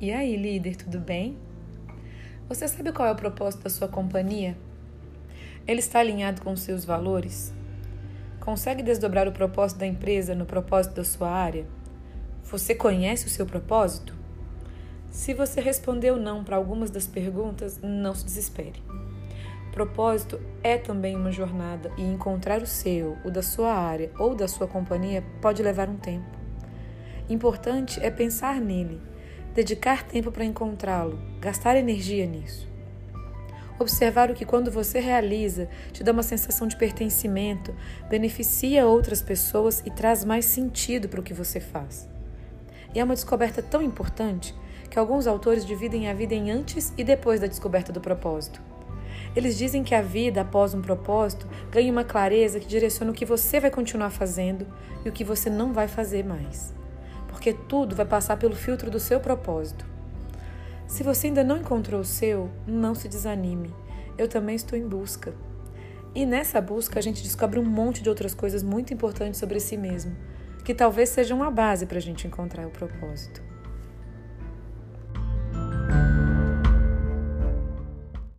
E aí, líder, tudo bem? Você sabe qual é o propósito da sua companhia? Ele está alinhado com os seus valores? Consegue desdobrar o propósito da empresa no propósito da sua área? Você conhece o seu propósito? Se você respondeu não para algumas das perguntas, não se desespere. Propósito é também uma jornada e encontrar o seu, o da sua área ou da sua companhia pode levar um tempo. Importante é pensar nele dedicar tempo para encontrá-lo, gastar energia nisso. Observar o que, quando você realiza, te dá uma sensação de pertencimento, beneficia outras pessoas e traz mais sentido para o que você faz. E é uma descoberta tão importante que alguns autores dividem a vida em antes e depois da descoberta do propósito. Eles dizem que a vida após um propósito ganha uma clareza que direciona o que você vai continuar fazendo e o que você não vai fazer mais porque tudo vai passar pelo filtro do seu propósito. Se você ainda não encontrou o seu, não se desanime. Eu também estou em busca. E nessa busca a gente descobre um monte de outras coisas muito importantes sobre si mesmo, que talvez sejam a base para a gente encontrar o propósito.